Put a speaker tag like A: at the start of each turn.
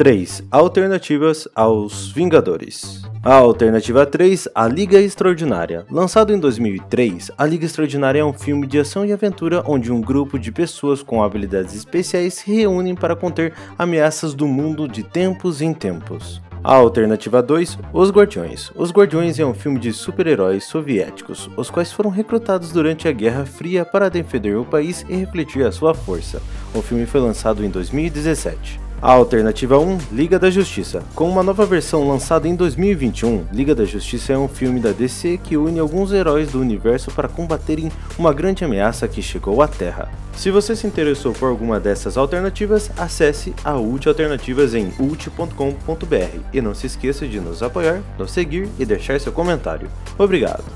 A: 3. Alternativas aos Vingadores. A alternativa 3, A Liga Extraordinária. Lançado em 2003, A Liga Extraordinária é um filme de ação e aventura onde um grupo de pessoas com habilidades especiais se reúnem para conter ameaças do mundo de tempos em tempos. A alternativa 2, Os Guardiões. Os Guardiões é um filme de super-heróis soviéticos, os quais foram recrutados durante a Guerra Fria para defender o país e refletir a sua força. O filme foi lançado em 2017. A alternativa 1, Liga da Justiça. Com uma nova versão lançada em 2021, Liga da Justiça é um filme da DC que une alguns heróis do universo para combaterem uma grande ameaça que chegou à Terra. Se você se interessou por alguma dessas alternativas, acesse a ULT Alternativas em ult.com.br e não se esqueça de nos apoiar, nos seguir e deixar seu comentário. Obrigado!